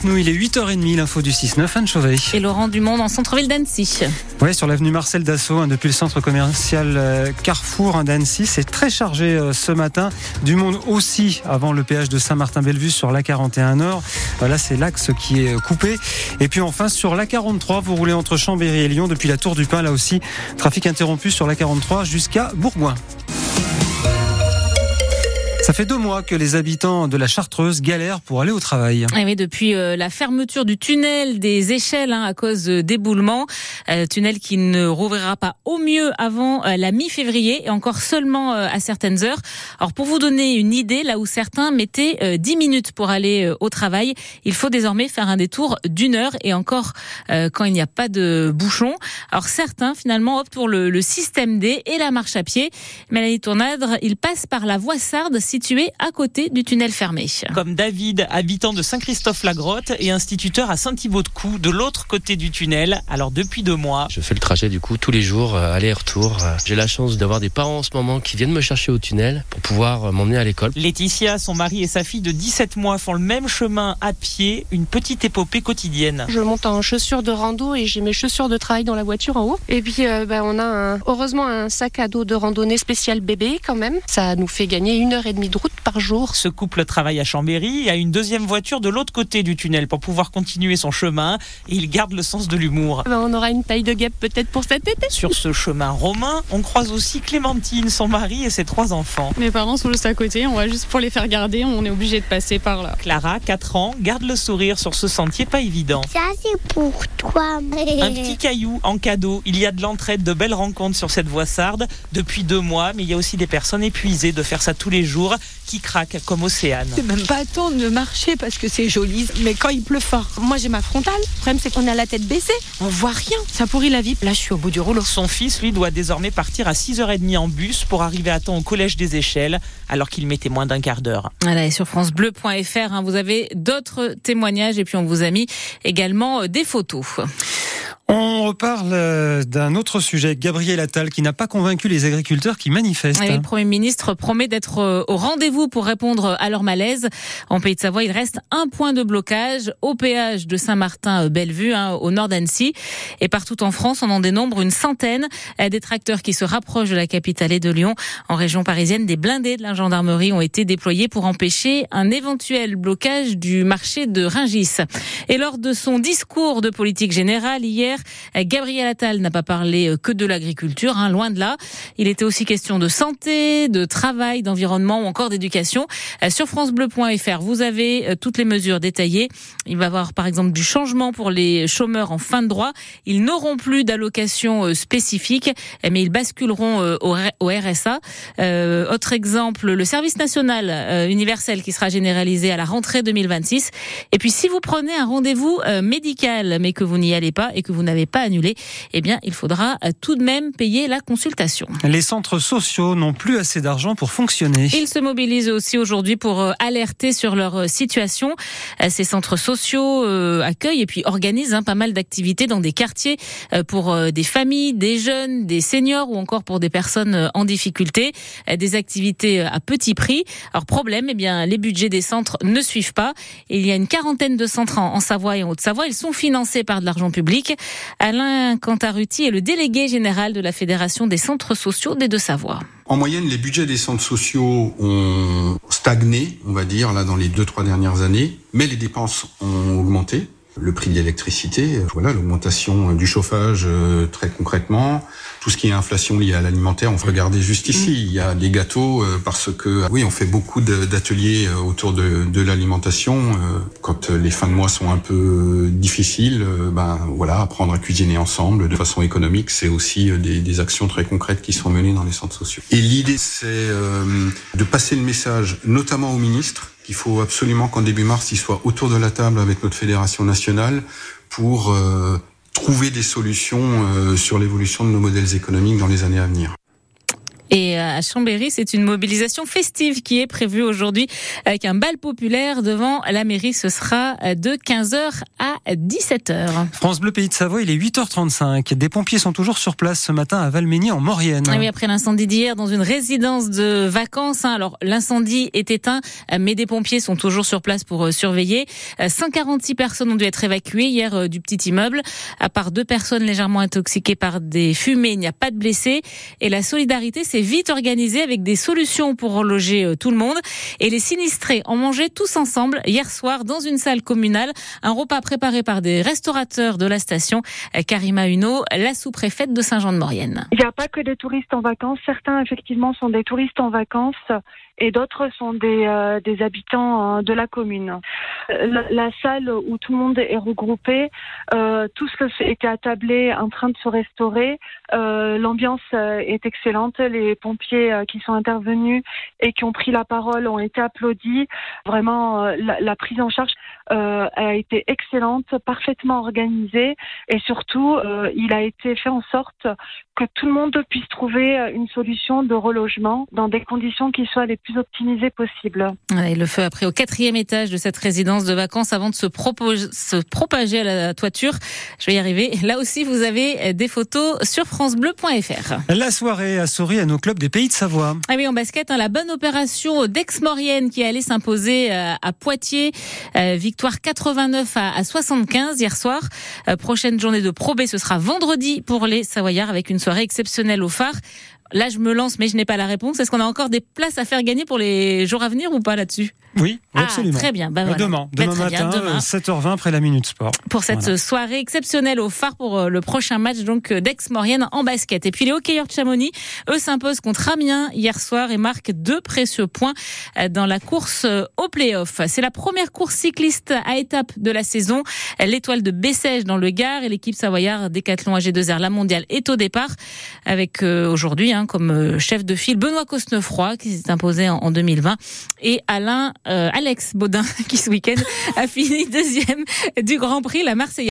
avec nous. Il est 8h30, l'info du 6-9, Anne Chauvet. Et Laurent Dumont en centre-ville d'Annecy. Oui, sur l'avenue Marcel Dassault, hein, depuis le centre commercial euh, Carrefour hein, d'Annecy. C'est très chargé euh, ce matin. Du monde aussi avant le péage de Saint-Martin-Bellevue sur l'A41 Nord. Là, c'est l'axe qui est coupé. Et puis enfin, sur l'A43, vous roulez entre Chambéry et Lyon depuis la Tour du Pin. Là aussi, trafic interrompu sur l'A43 jusqu'à Bourgoin. Ça fait deux mois que les habitants de la Chartreuse galèrent pour aller au travail. Et oui, depuis euh, la fermeture du tunnel des échelles hein, à cause d'éboulements, euh, tunnel qui ne rouvrira pas au mieux avant euh, la mi-février et encore seulement à certaines heures. Alors pour vous donner une idée, là où certains mettaient 10 minutes pour aller au travail, il faut désormais faire un détour d'une heure et encore quand il n'y a pas de bouchon. Alors certains finalement optent pour le, le système D et la marche à pied. Mélanie Tournadre, il passe par la voie Sarde situé à côté du tunnel fermé. Comme David, habitant de Saint-Christophe-la-Grotte et instituteur à Saint-Thibaud-de-Cou, de l'autre côté du tunnel. Alors depuis deux mois. Je fais le trajet du coup tous les jours, euh, aller-retour. J'ai la chance d'avoir des parents en ce moment qui viennent me chercher au tunnel pour pouvoir euh, m'emmener à l'école. Laetitia, son mari et sa fille de 17 mois font le même chemin à pied, une petite épopée quotidienne. Je monte en chaussures de rando et j'ai mes chaussures de travail dans la voiture en haut. Et puis euh, ben, on a heureusement un sac à dos de randonnée spécial bébé quand même. Ça nous fait gagner une heure et demie de route par jour. Ce couple travaille à Chambéry et a une deuxième voiture de l'autre côté du tunnel pour pouvoir continuer son chemin. Et il garde le sens de l'humour. Ben, on aura une taille de guêpe peut-être pour cet été. Sur ce chemin romain, on croise aussi Clémentine, son mari et ses trois enfants. Mes parents sont juste à côté, on va juste pour les faire garder, on est obligé de passer par là. Clara, 4 ans, garde le sourire sur ce sentier pas évident. Ça c'est pour toi. Un petit caillou en cadeau. Il y a de l'entraide, de belles rencontres sur cette voie sarde depuis deux mois, mais il y a aussi des personnes épuisées de faire ça tous les jours qui craquent comme Océane. C'est même pas temps de marcher parce que c'est joli, mais quand il pleut fort. Moi j'ai ma frontale, le problème c'est qu'on a la tête baissée, on voit rien, ça pourrit la vie. Là je suis au bout du rouleau. Son fils, lui, doit désormais partir à 6h30 en bus pour arriver à temps au collège des échelles, alors qu'il mettait moins d'un quart d'heure. Voilà, et sur francebleu.fr, hein, vous avez d'autres témoignages et puis on vous a mis également euh, des photos. On reparle euh, d'un autre sujet, Gabriel Attal, qui n'a pas convaincu les agriculteurs qui manifestent. le Premier ministre promet d'être euh, au rendez-vous pour répondre à leur malaise. En Pays de Savoie, il reste un point de blocage au péage de Saint-Martin-Bellevue, hein, au nord d'Annecy. Et partout en France, on en dénombre une centaine euh, des tracteurs qui se rapprochent de la capitale et de Lyon. En région parisienne, des blindés de la gendarmerie ont été déployés pour empêcher un éventuel blocage du marché de Ringis. Et lors de son discours de politique générale hier, Gabriel Attal n'a pas parlé euh, que de l'agriculture, hein, loin de là. Il était aussi question de santé, de travail, d'environnement ou encore d'éducation. Euh, sur francebleu.fr, vous avez euh, toutes les mesures détaillées. Il va y avoir par exemple du changement pour les chômeurs en fin de droit. Ils n'auront plus d'allocation spécifique, mais ils basculeront au RSA. autre exemple, le service national universel qui sera généralisé à la rentrée 2026. Et puis si vous prenez un rendez-vous médical, mais que vous n'y allez pas et que vous n'avez pas eh bien, il faudra euh, tout de même payer la consultation. Les centres sociaux n'ont plus assez d'argent pour fonctionner. Ils se mobilisent aussi aujourd'hui pour euh, alerter sur leur euh, situation. Ces centres sociaux accueillent et puis organisent hein, pas mal d'activités dans des quartiers pour des familles, des jeunes, des seniors ou encore pour des personnes en difficulté. Des activités à petit prix. Alors problème, eh bien, les budgets des centres ne suivent pas. Il y a une quarantaine de centres en Savoie et en Haute-Savoie. Ils sont financés par de l'argent public. Alain Cantaruti est le délégué général de la Fédération des centres sociaux des Deux-Savoies. En moyenne, les budgets des centres sociaux ont stagné, on va dire, là, dans les deux, trois dernières années, mais les dépenses ont augmenté le prix de l'électricité, voilà, l'augmentation du chauffage euh, très concrètement, tout ce qui est inflation liée à l'alimentaire. On peut regarder juste ici, mm. il y a des gâteaux euh, parce que oui, on fait beaucoup d'ateliers euh, autour de, de l'alimentation. Quand les fins de mois sont un peu difficiles, ben voilà, apprendre à cuisiner ensemble de façon économique, c'est aussi des, des, actions très concrètes qui sont menées dans les centres sociaux. Et l'idée, c'est de passer le message, notamment aux ministres, il faut absolument qu'en début mars, il soit autour de la table avec notre fédération nationale pour euh, trouver des solutions euh, sur l'évolution de nos modèles économiques dans les années à venir. Et à Chambéry, c'est une mobilisation festive qui est prévue aujourd'hui avec un bal populaire devant la mairie. Ce sera de 15h à 17h. France Bleu Pays de Savoie, il est 8h35. Des pompiers sont toujours sur place ce matin à Valménie en Maurienne. Ah oui, après l'incendie d'hier dans une résidence de vacances. Hein. Alors l'incendie est éteint, mais des pompiers sont toujours sur place pour euh, surveiller. 146 euh, personnes ont dû être évacuées hier euh, du petit immeuble. À part deux personnes légèrement intoxiquées par des fumées, il n'y a pas de blessés. Et la solidarité vite organisée avec des solutions pour reloger euh, tout le monde. Et les sinistrés ont mangé tous ensemble hier soir dans une salle communale un repas préparé par des restaurateurs de la station. Euh, Karima Huno, la sous-préfète de Saint-Jean-de-Maurienne. Il n'y a pas que des touristes en vacances. Certains, effectivement, sont des touristes en vacances et d'autres sont des, euh, habitants euh, de la commune. La, la, salle où tout le monde est regroupé, euh, tout ce que était attablé en train de se restaurer. Euh, L'ambiance est excellente. Les pompiers qui sont intervenus et qui ont pris la parole ont été applaudis. Vraiment, la prise en charge a été excellente, parfaitement organisée et surtout, il a été fait en sorte que tout le monde puisse trouver une solution de relogement dans des conditions qui soient les plus optimisé possible. Et le feu a pris au quatrième étage de cette résidence de vacances avant de se, se propager à la toiture. Je vais y arriver. Là aussi, vous avez des photos sur francebleu.fr. La soirée a souri à nos clubs des pays de Savoie. Ah oui, en basket, hein, la bonne opération d'Aix-Maurienne qui allait s'imposer euh, à Poitiers. Euh, victoire 89 à 75 hier soir. Euh, prochaine journée de Pro B, ce sera vendredi pour les Savoyards avec une soirée exceptionnelle au phare. Là, je me lance, mais je n'ai pas la réponse. Est-ce qu'on a encore des places à faire gagner pour les jours à venir ou pas là-dessus? Oui, ah, absolument. Très bien. Bah, voilà. Demain, bah, demain matin, bien, demain. 7h20 après la Minute Sport. Pour cette voilà. soirée exceptionnelle au phare pour euh, le prochain match donc euh, d'Aix-Maurienne en basket. Et puis les hockeyeurs de Chamonix, eux s'imposent contre Amiens hier soir et marquent deux précieux points euh, dans la course au play-off. C'est la première course cycliste à étape de la saison. L'étoile de Bessèges dans le Gard et l'équipe savoyard Décathlon AG2R La Mondiale est au départ avec euh, aujourd'hui hein, comme chef de file Benoît Cosnefroy qui s'est imposé en, en 2020 et Alain euh, Alex Baudin qui ce week-end a fini deuxième du Grand Prix la Marseillaise.